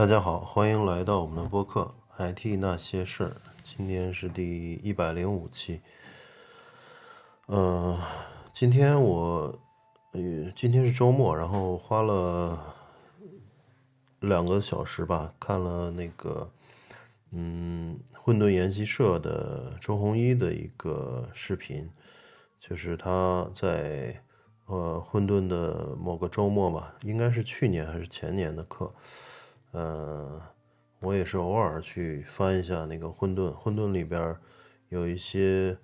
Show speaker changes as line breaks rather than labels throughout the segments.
大家好，欢迎来到我们的播客《IT 那些事儿》，今天是第一百零五期。呃，今天我，呃，今天是周末，然后花了两个小时吧，看了那个，嗯，混沌研习社的周鸿祎的一个视频，就是他在呃混沌的某个周末吧，应该是去年还是前年的课。呃，我也是偶尔去翻一下那个《混沌》，《混沌》里边有一些，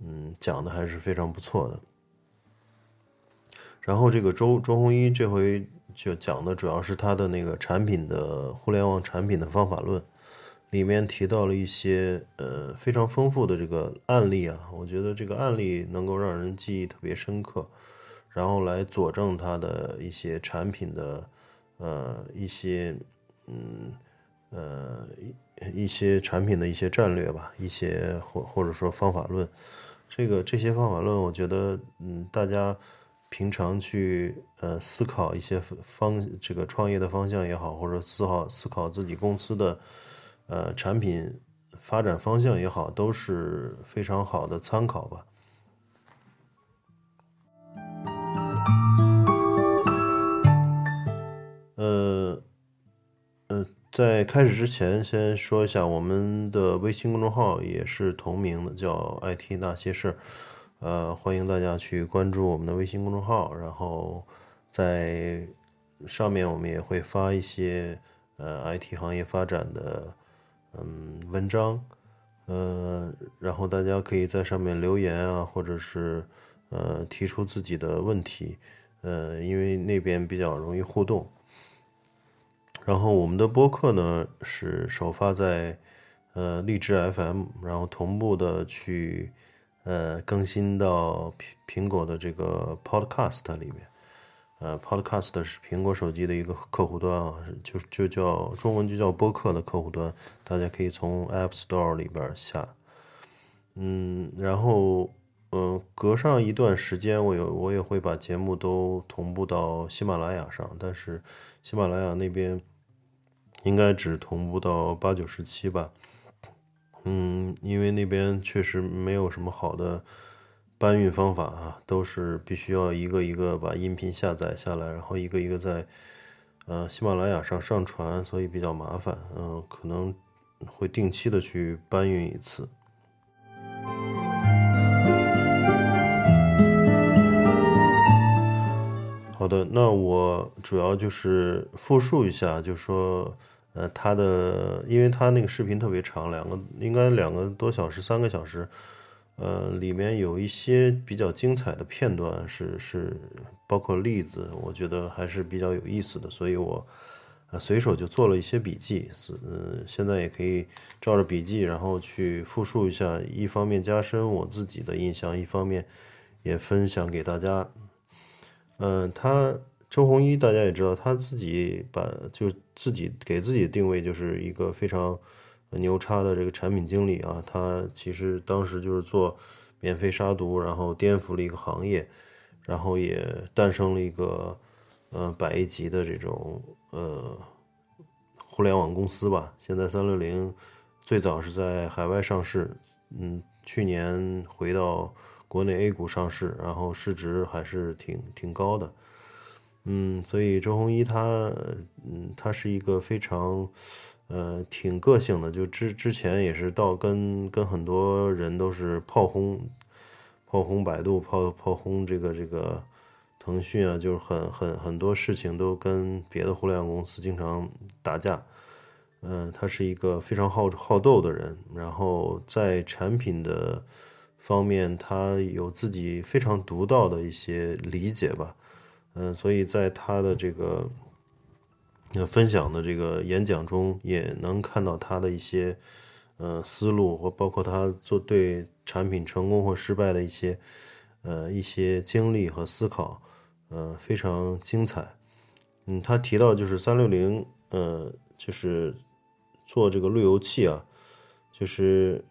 嗯，讲的还是非常不错的。然后这个周周鸿祎这回就讲的主要是他的那个产品的互联网产品的方法论，里面提到了一些呃非常丰富的这个案例啊，我觉得这个案例能够让人记忆特别深刻，然后来佐证他的一些产品的呃一些。嗯，呃，一一些产品的一些战略吧，一些或或者说方法论，这个这些方法论，我觉得，嗯，大家平常去呃思考一些方这个创业的方向也好，或者思考思考自己公司的呃产品发展方向也好，都是非常好的参考吧。呃。在开始之前，先说一下我们的微信公众号也是同名的，叫 “IT 那些事儿”。呃，欢迎大家去关注我们的微信公众号，然后在上面我们也会发一些呃 IT 行业发展的嗯文章，呃，然后大家可以在上面留言啊，或者是呃提出自己的问题，呃，因为那边比较容易互动。然后我们的播客呢是首发在呃荔枝 FM，然后同步的去呃更新到苹苹果的这个 Podcast 里面，呃 Podcast 是苹果手机的一个客户端啊，就就叫中文就叫播客的客户端，大家可以从 App Store 里边下，嗯，然后嗯隔上一段时间，我有我也会把节目都同步到喜马拉雅上，但是喜马拉雅那边。应该只同步到八九十七吧，嗯，因为那边确实没有什么好的搬运方法啊，都是必须要一个一个把音频下载下来，然后一个一个在呃喜马拉雅上上传，所以比较麻烦，嗯，可能会定期的去搬运一次。好的，那我主要就是复述一下，就说，呃，他的，因为他那个视频特别长，两个应该两个多小时，三个小时，呃，里面有一些比较精彩的片段，是是包括例子，我觉得还是比较有意思的，所以我，呃，随手就做了一些笔记，是，嗯，现在也可以照着笔记，然后去复述一下，一方面加深我自己的印象，一方面也分享给大家。嗯，他周鸿祎大家也知道，他自己把就自己给自己定位就是一个非常牛叉的这个产品经理啊。他其实当时就是做免费杀毒，然后颠覆了一个行业，然后也诞生了一个呃百亿级的这种呃互联网公司吧。现在三六零最早是在海外上市，嗯，去年回到。国内 A 股上市，然后市值还是挺挺高的，嗯，所以周鸿祎他，嗯，他是一个非常，呃，挺个性的，就之之前也是到跟跟很多人都是炮轰，炮轰百度，炮炮轰这个这个腾讯啊，就是很很很多事情都跟别的互联网公司经常打架，嗯，他是一个非常好好斗的人，然后在产品的。方面，他有自己非常独到的一些理解吧，嗯，所以在他的这个分享的这个演讲中，也能看到他的一些呃思路，或包括他做对产品成功或失败的一些呃一些经历和思考，呃，非常精彩。嗯，他提到就是三六零，呃，就是做这个路由器啊，就是。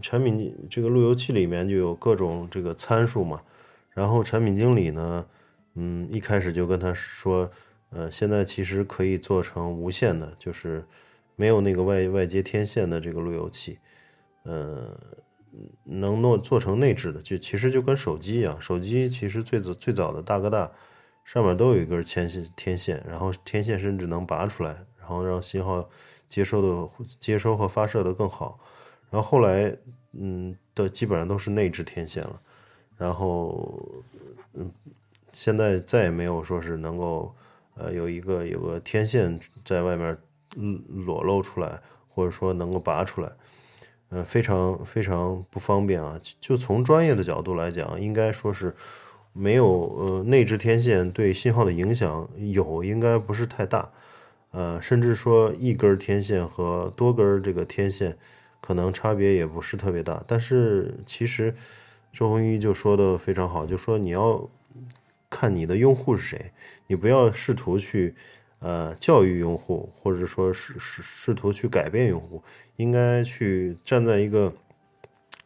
产品这个路由器里面就有各种这个参数嘛，然后产品经理呢，嗯，一开始就跟他说，呃，现在其实可以做成无线的，就是没有那个外外接天线的这个路由器，呃，能弄做成内置的，就其实就跟手机一样，手机其实最早最早的大哥大上面都有一根天线天线，然后天线甚至能拔出来，然后让信号接收的接收和发射的更好，然后后来嗯的基本上都是内置天线了，然后嗯现在再也没有说是能够。呃，有一个有个天线在外面裸露出来，或者说能够拔出来，呃，非常非常不方便啊。就从专业的角度来讲，应该说是没有呃内置天线对信号的影响有，应该不是太大。呃，甚至说一根天线和多根这个天线可能差别也不是特别大。但是其实周鸿祎就说的非常好，就说你要。看你的用户是谁，你不要试图去，呃，教育用户，或者说试试试图去改变用户，应该去站在一个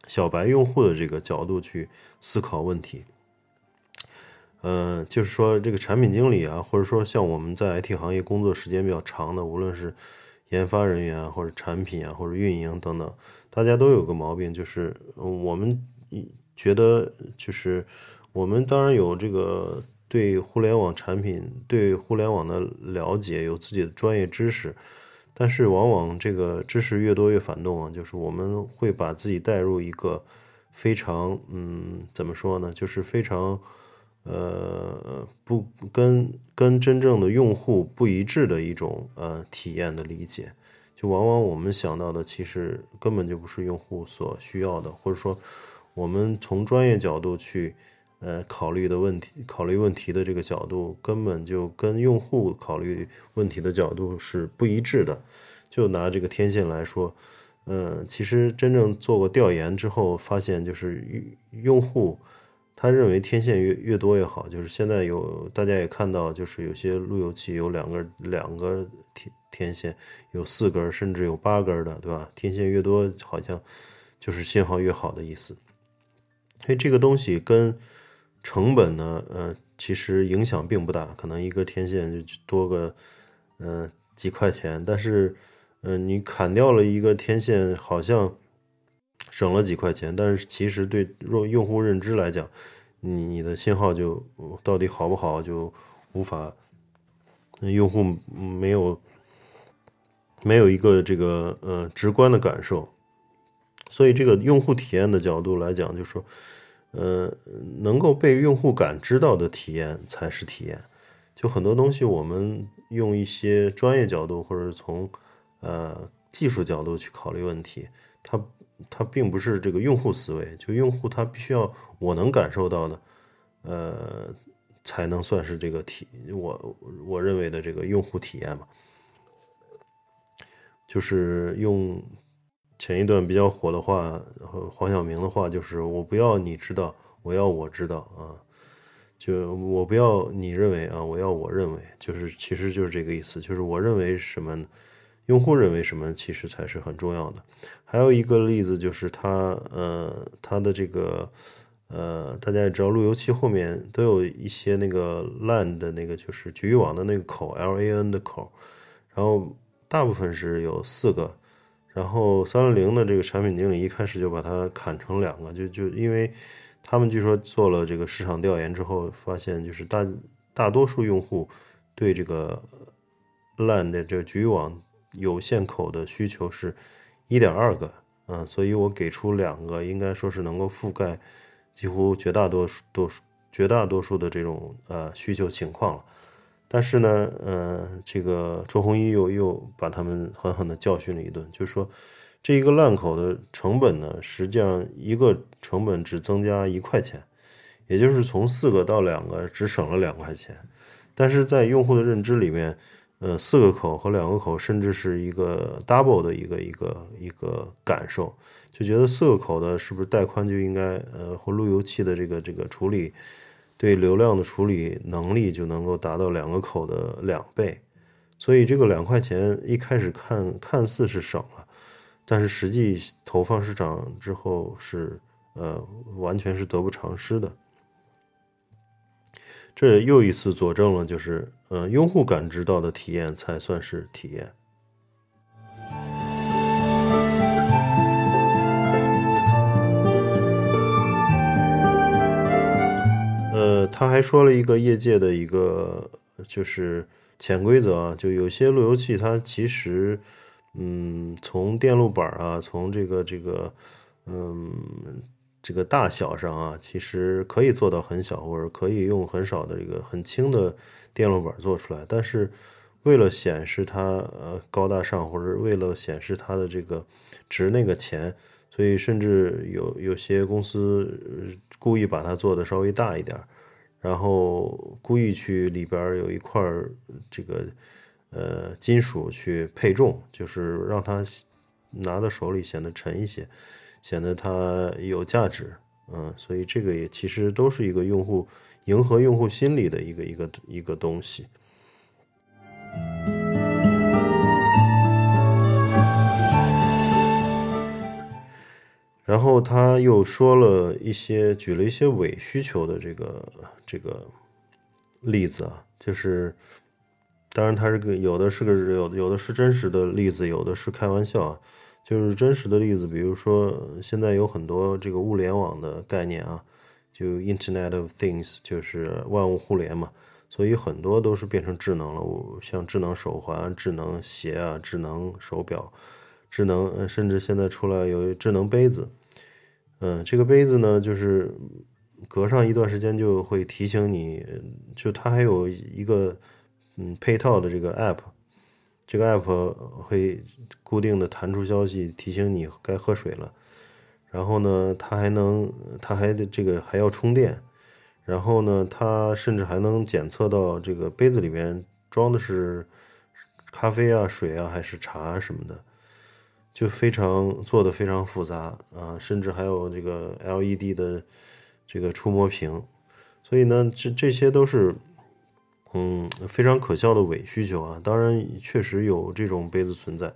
小白用户的这个角度去思考问题。嗯，就是说这个产品经理啊，或者说像我们在 IT 行业工作时间比较长的，无论是研发人员，或者产品啊，或者运营等等，大家都有个毛病，就是我们觉得就是。我们当然有这个对互联网产品、对互联网的了解，有自己的专业知识，但是往往这个知识越多越反动啊，就是我们会把自己带入一个非常嗯，怎么说呢？就是非常呃不跟跟真正的用户不一致的一种呃体验的理解，就往往我们想到的其实根本就不是用户所需要的，或者说我们从专业角度去。呃，考虑的问题，考虑问题的这个角度，根本就跟用户考虑问题的角度是不一致的。就拿这个天线来说，嗯，其实真正做过调研之后，发现就是用户他认为天线越越多越好。就是现在有大家也看到，就是有些路由器有两个两个天天线，有四根甚至有八根的，对吧？天线越多，好像就是信号越好的意思。所以这个东西跟成本呢，呃，其实影响并不大，可能一个天线就多个，嗯，几块钱。但是，嗯，你砍掉了一个天线，好像省了几块钱，但是其实对用用户认知来讲，你的信号就到底好不好，就无法，用户没有没有一个这个呃直观的感受。所以，这个用户体验的角度来讲，就说。呃，能够被用户感知到的体验才是体验。就很多东西，我们用一些专业角度或者从呃技术角度去考虑问题，它它并不是这个用户思维。就用户他必须要我能感受到的，呃，才能算是这个体我我认为的这个用户体验嘛。就是用。前一段比较火的话，黄晓明的话就是：“我不要你知道，我要我知道啊！就我不要你认为啊，我要我认为，就是其实就是这个意思，就是我认为什么，用户认为什么，其实才是很重要的。还有一个例子就是他呃，他的这个呃，大家也知道，路由器后面都有一些那个 LAN 的那个，就是局域网的那个口，LAN 的口，然后大部分是有四个。”然后三六零的这个产品经理一开始就把它砍成两个，就就因为他们据说做了这个市场调研之后，发现就是大大多数用户对这个 LAN 的这个局域网有线口的需求是一点二个，嗯，所以我给出两个，应该说是能够覆盖几乎绝大多数多绝大多数的这种呃需求情况了。但是呢，呃，这个周鸿祎又又把他们狠狠地教训了一顿，就说，这一个烂口的成本呢，实际上一个成本只增加一块钱，也就是从四个到两个只省了两块钱。但是在用户的认知里面，呃，四个口和两个口甚至是一个 double 的一个一个一个感受，就觉得四个口的是不是带宽就应该，呃，或路由器的这个这个处理。对流量的处理能力就能够达到两个口的两倍，所以这个两块钱一开始看看似是省了，但是实际投放市场之后是呃完全是得不偿失的。这又一次佐证了，就是呃，用户感知到的体验才算是体验。呃，他还说了一个业界的一个就是潜规则啊，就有些路由器它其实，嗯，从电路板啊，从这个这个，嗯。这个大小上啊，其实可以做到很小，或者可以用很少的这个很轻的电路板做出来。但是为了显示它呃高大上，或者为了显示它的这个值那个钱，所以甚至有有些公司故意把它做的稍微大一点，然后故意去里边有一块这个呃金属去配重，就是让它拿到手里显得沉一些。显得它有价值，嗯，所以这个也其实都是一个用户迎合用户心理的一个一个一个东西。然后他又说了一些，举了一些伪需求的这个这个例子啊，就是当然他这个有的是个有有的是真实的例子，有的是开玩笑啊。就是真实的例子，比如说现在有很多这个物联网的概念啊，就 Internet of Things，就是万物互联嘛，所以很多都是变成智能了，像智能手环、智能鞋啊、智能手表、智能，甚至现在出来有智能杯子，嗯，这个杯子呢，就是隔上一段时间就会提醒你，就它还有一个嗯配套的这个 App。这个 app 会固定的弹出消息提醒你该喝水了，然后呢，它还能，它还得这个还要充电，然后呢，它甚至还能检测到这个杯子里面装的是咖啡啊、水啊还是茶什么的，就非常做的非常复杂啊，甚至还有这个 LED 的这个触摸屏，所以呢，这这些都是。嗯，非常可笑的伪需求啊！当然，确实有这种杯子存在。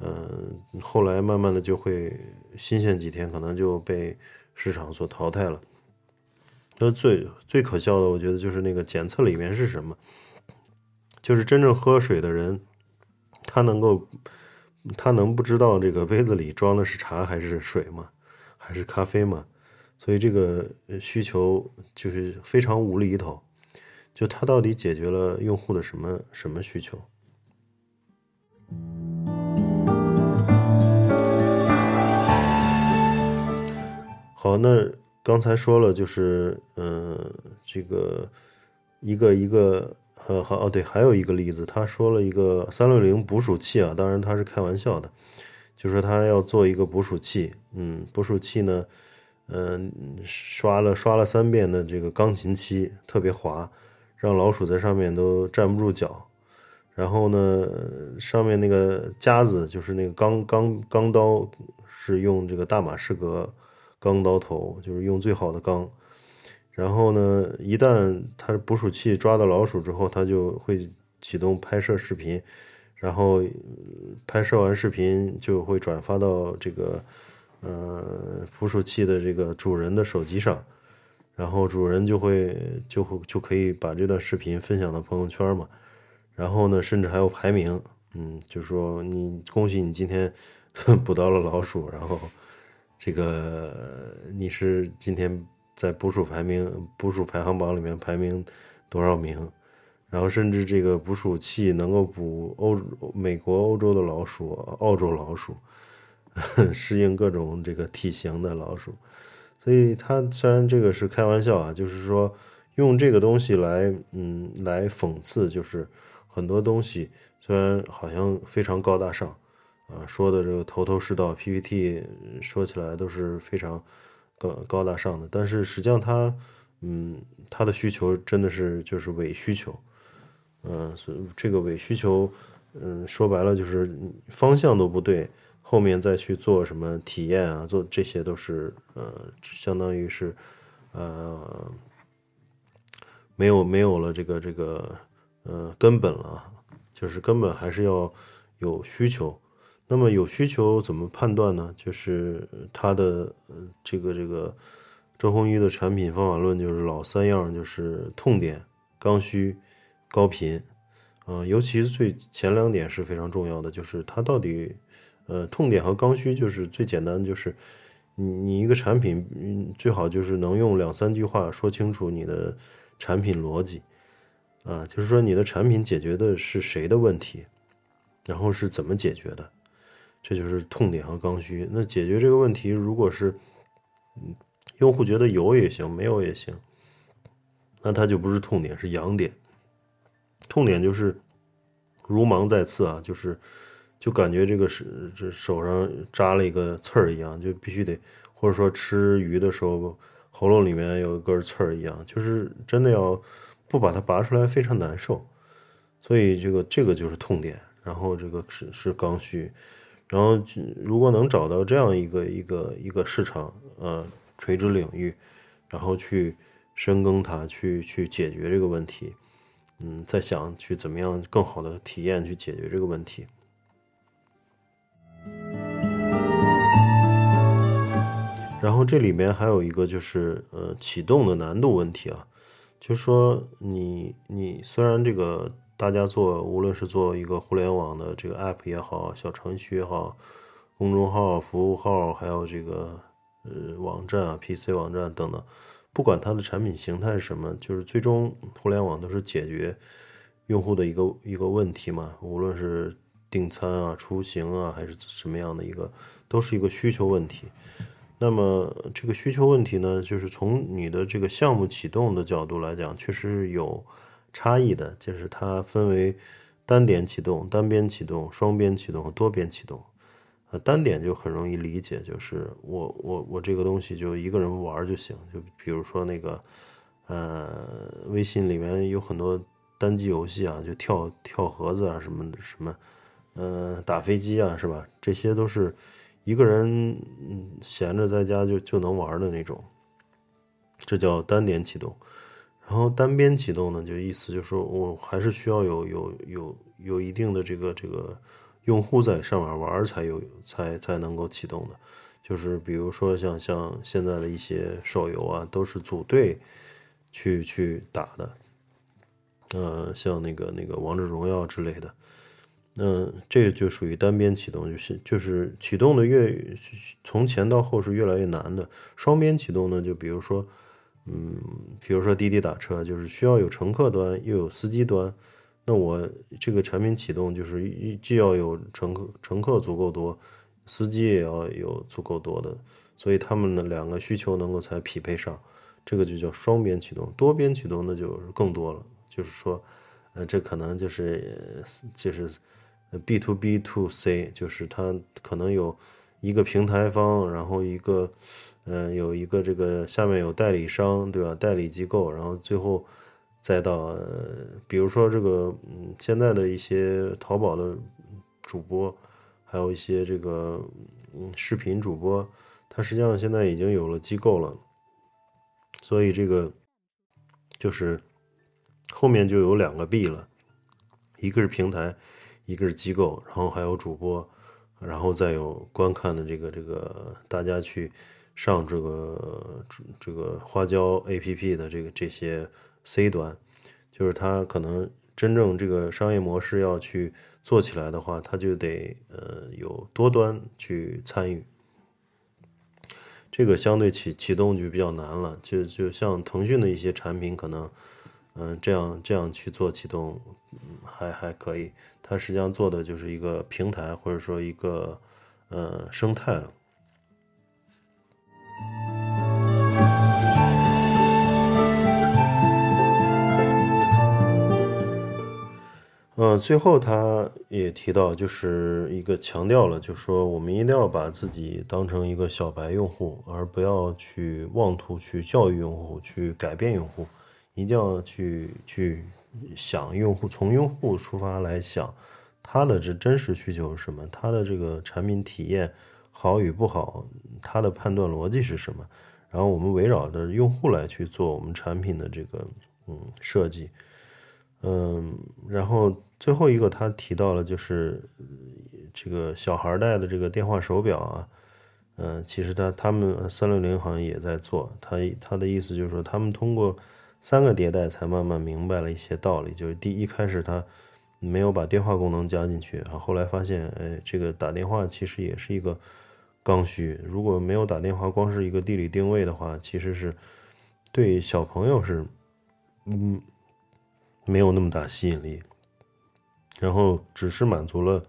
嗯，后来慢慢的就会新鲜几天，可能就被市场所淘汰了。那最最可笑的，我觉得就是那个检测里面是什么？就是真正喝水的人，他能够，他能不知道这个杯子里装的是茶还是水吗？还是咖啡吗？所以这个需求就是非常无厘头。就它到底解决了用户的什么什么需求？好，那刚才说了，就是嗯，这个一个一个呃，好哦，对，还有一个例子，他说了一个三六零捕鼠器啊，当然他是开玩笑的，就说他要做一个捕鼠器，嗯，捕鼠器呢，嗯，刷了刷了三遍的这个钢琴漆，特别滑。让老鼠在上面都站不住脚，然后呢，上面那个夹子就是那个钢钢钢刀，是用这个大马士革钢刀头，就是用最好的钢。然后呢，一旦它捕鼠器抓到老鼠之后，它就会启动拍摄视频，然后拍摄完视频就会转发到这个呃捕鼠器的这个主人的手机上。然后主人就会就会就可以把这段视频分享到朋友圈嘛，然后呢，甚至还有排名，嗯，就说你恭喜你今天 捕到了老鼠，然后这个你是今天在捕鼠排名捕鼠排行榜里面排名多少名，然后甚至这个捕鼠器能够捕欧美国欧洲的老鼠、澳洲老鼠，适应各种这个体型的老鼠。所以他虽然这个是开玩笑啊，就是说用这个东西来，嗯，来讽刺，就是很多东西虽然好像非常高大上，啊，说的这个头头是道，PPT 说起来都是非常高高大上的，但是实际上他，嗯，他的需求真的是就是伪需求，嗯，所以这个伪需求，嗯，说白了就是方向都不对。后面再去做什么体验啊？做这些都是呃，相当于是呃，没有没有了这个这个呃根本了，就是根本还是要有需求。那么有需求怎么判断呢？就是它的这个这个周鸿祎的产品方法论就是老三样，就是痛点、刚需、高频。嗯，尤其最前两点是非常重要的，就是它到底，呃，痛点和刚需，就是最简单，就是你你一个产品，嗯，最好就是能用两三句话说清楚你的产品逻辑，啊，就是说你的产品解决的是谁的问题，然后是怎么解决的，这就是痛点和刚需。那解决这个问题，如果是，嗯，用户觉得有也行，没有也行，那它就不是痛点，是痒点。痛点就是如芒在刺啊，就是就感觉这个是这手上扎了一个刺儿一样，就必须得，或者说吃鱼的时候喉咙里面有一根刺儿一样，就是真的要不把它拔出来非常难受，所以这个这个就是痛点，然后这个是是刚需，然后如果能找到这样一个一个一个市场呃垂直领域，然后去深耕它，去去解决这个问题。嗯，在想去怎么样更好的体验去解决这个问题。然后这里面还有一个就是呃启动的难度问题啊，就是说你你虽然这个大家做无论是做一个互联网的这个 app 也好，小程序也好，公众号、服务号，还有这个呃网站啊、PC 网站等等。不管它的产品形态是什么，就是最终互联网都是解决用户的一个一个问题嘛。无论是订餐啊、出行啊，还是什么样的一个，都是一个需求问题。那么这个需求问题呢，就是从你的这个项目启动的角度来讲，确实是有差异的。就是它分为单点启动、单边启动、双边启动和多边启动。呃单点就很容易理解，就是我我我这个东西就一个人玩就行，就比如说那个，呃，微信里面有很多单机游戏啊，就跳跳盒子啊，什么什么，呃，打飞机啊，是吧？这些都是一个人嗯闲着在家就就能玩的那种，这叫单点启动。然后单边启动呢，就意思就是说我还是需要有有有有一定的这个这个。用户在上面玩才有才才能够启动的，就是比如说像像现在的一些手游啊，都是组队去去打的，呃，像那个那个王者荣耀之类的，嗯，这个就属于单边启动，就是就是启动的越从前到后是越来越难的。双边启动呢，就比如说，嗯，比如说滴滴打车，就是需要有乘客端又有司机端。那我这个产品启动就是既要有乘客乘客足够多，司机也要有足够多的，所以他们的两个需求能够才匹配上，这个就叫双边启动。多边启动那就更多了，就是说，呃，这可能就是就是 B to B to C，就是它可能有一个平台方，然后一个嗯有一个这个下面有代理商，对吧？代理机构，然后最后。再到，比如说这个，嗯，现在的一些淘宝的主播，还有一些这个，嗯，视频主播，他实际上现在已经有了机构了，所以这个就是后面就有两个 B 了，一个是平台，一个是机构，然后还有主播，然后再有观看的这个这个大家去上这个这个花椒 APP 的这个这些。C 端，就是它可能真正这个商业模式要去做起来的话，它就得呃有多端去参与，这个相对启启动就比较难了。就就像腾讯的一些产品，可能嗯这样这样去做启动还还可以，它实际上做的就是一个平台或者说一个呃生态了。嗯，最后他也提到，就是一个强调了，就说我们一定要把自己当成一个小白用户，而不要去妄图去教育用户、去改变用户，一定要去去想用户，从用户出发来想他的这真实需求是什么，他的这个产品体验好与不好，他的判断逻辑是什么，然后我们围绕着用户来去做我们产品的这个嗯设计。嗯，然后最后一个他提到了，就是这个小孩戴的这个电话手表啊，嗯，其实他他们三六零好像也在做，他他的意思就是说，他们通过三个迭代才慢慢明白了一些道理，就是第一开始他没有把电话功能加进去，啊，后来发现，哎，这个打电话其实也是一个刚需，如果没有打电话，光是一个地理定位的话，其实是对小朋友是，嗯，没有那么大吸引力，然后只是满足了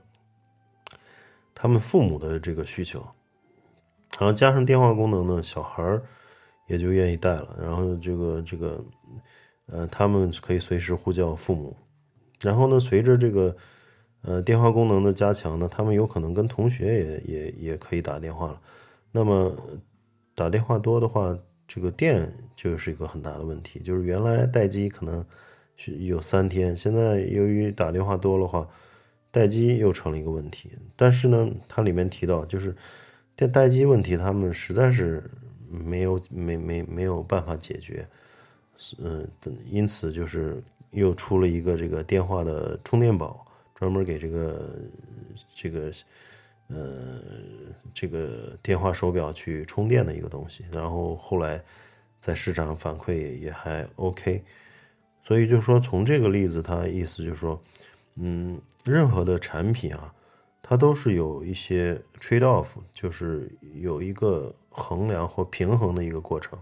他们父母的这个需求。然后加上电话功能呢，小孩儿也就愿意带了。然后这个这个，呃，他们可以随时呼叫父母。然后呢，随着这个呃电话功能的加强呢，他们有可能跟同学也也也可以打电话了。那么打电话多的话，这个电就是一个很大的问题。就是原来待机可能有三天，现在由于打电话多的话，待机又成了一个问题。但是呢，它里面提到就是。电待机问题，他们实在是没有没没没有办法解决，嗯，因此就是又出了一个这个电话的充电宝，专门给这个这个呃这个电话手表去充电的一个东西。然后后来在市场反馈也还 OK，所以就说从这个例子，他意思就是说，嗯，任何的产品啊。它都是有一些 trade off，就是有一个衡量或平衡的一个过程，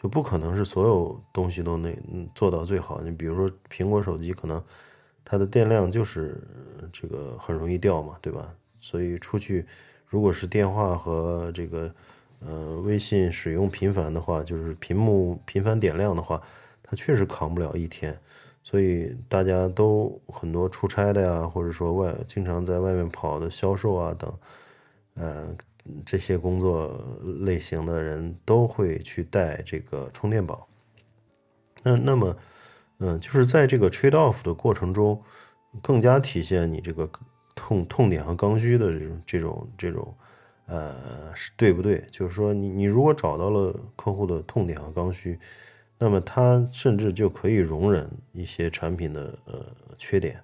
就不可能是所有东西都那做到最好。你比如说苹果手机，可能它的电量就是这个很容易掉嘛，对吧？所以出去如果是电话和这个呃微信使用频繁的话，就是屏幕频繁点亮的话，它确实扛不了一天。所以大家都很多出差的呀，或者说外经常在外面跑的销售啊等，呃，这些工作类型的人都会去带这个充电宝。那那么，嗯，就是在这个 trade off 的过程中，更加体现你这个痛痛点和刚需的这种这种这种，呃，是对不对？就是说，你你如果找到了客户的痛点和刚需。那么他甚至就可以容忍一些产品的呃缺点，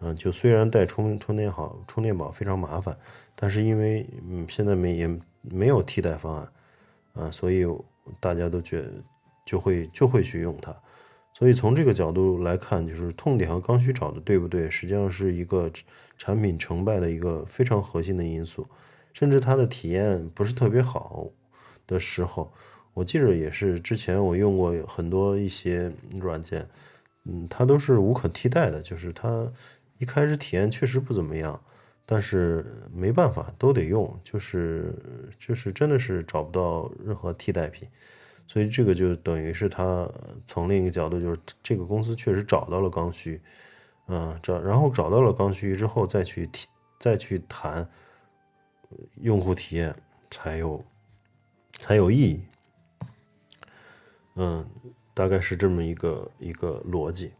嗯，就虽然带充充电好充电宝非常麻烦，但是因为嗯现在没也没有替代方案，啊，所以大家都觉就会就会去用它，所以从这个角度来看，就是痛点和刚需找的对不对，实际上是一个产品成败的一个非常核心的因素，甚至它的体验不是特别好的时候。我记着也是，之前我用过很多一些软件，嗯，它都是无可替代的。就是它一开始体验确实不怎么样，但是没办法，都得用。就是就是真的是找不到任何替代品，所以这个就等于是它从另一个角度，就是这个公司确实找到了刚需，嗯，找然后找到了刚需之后再去提再去谈用户体验才有才有意义。嗯，大概是这么一个一个逻辑。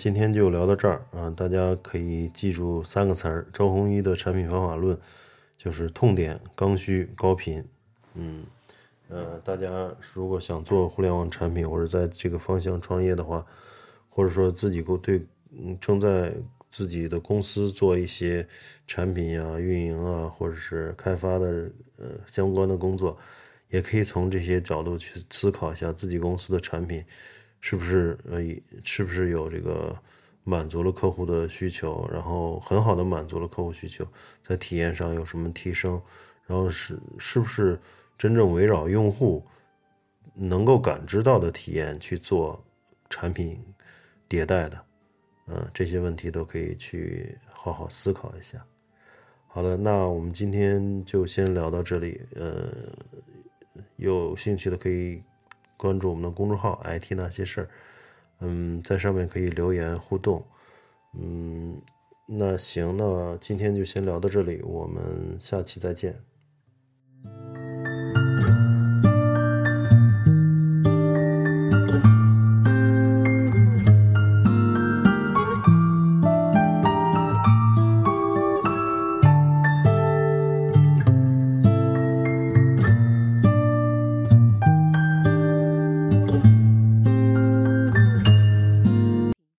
今天就聊到这儿啊，大家可以记住三个词儿：周鸿祎的产品方法论，就是痛点、刚需、高频。嗯，呃，大家如果想做互联网产品或者在这个方向创业的话。或者说自己对嗯正在自己的公司做一些产品呀、运营啊，或者是开发的呃相关的工作，也可以从这些角度去思考一下自己公司的产品是不是呃是不是有这个满足了客户的需求，然后很好的满足了客户需求，在体验上有什么提升，然后是是不是真正围绕用户能够感知到的体验去做产品。迭代的，嗯，这些问题都可以去好好思考一下。好的，那我们今天就先聊到这里。呃，有兴趣的可以关注我们的公众号 “IT 那些事儿”，嗯，在上面可以留言互动。嗯，那行，那今天就先聊到这里，我们下期再见。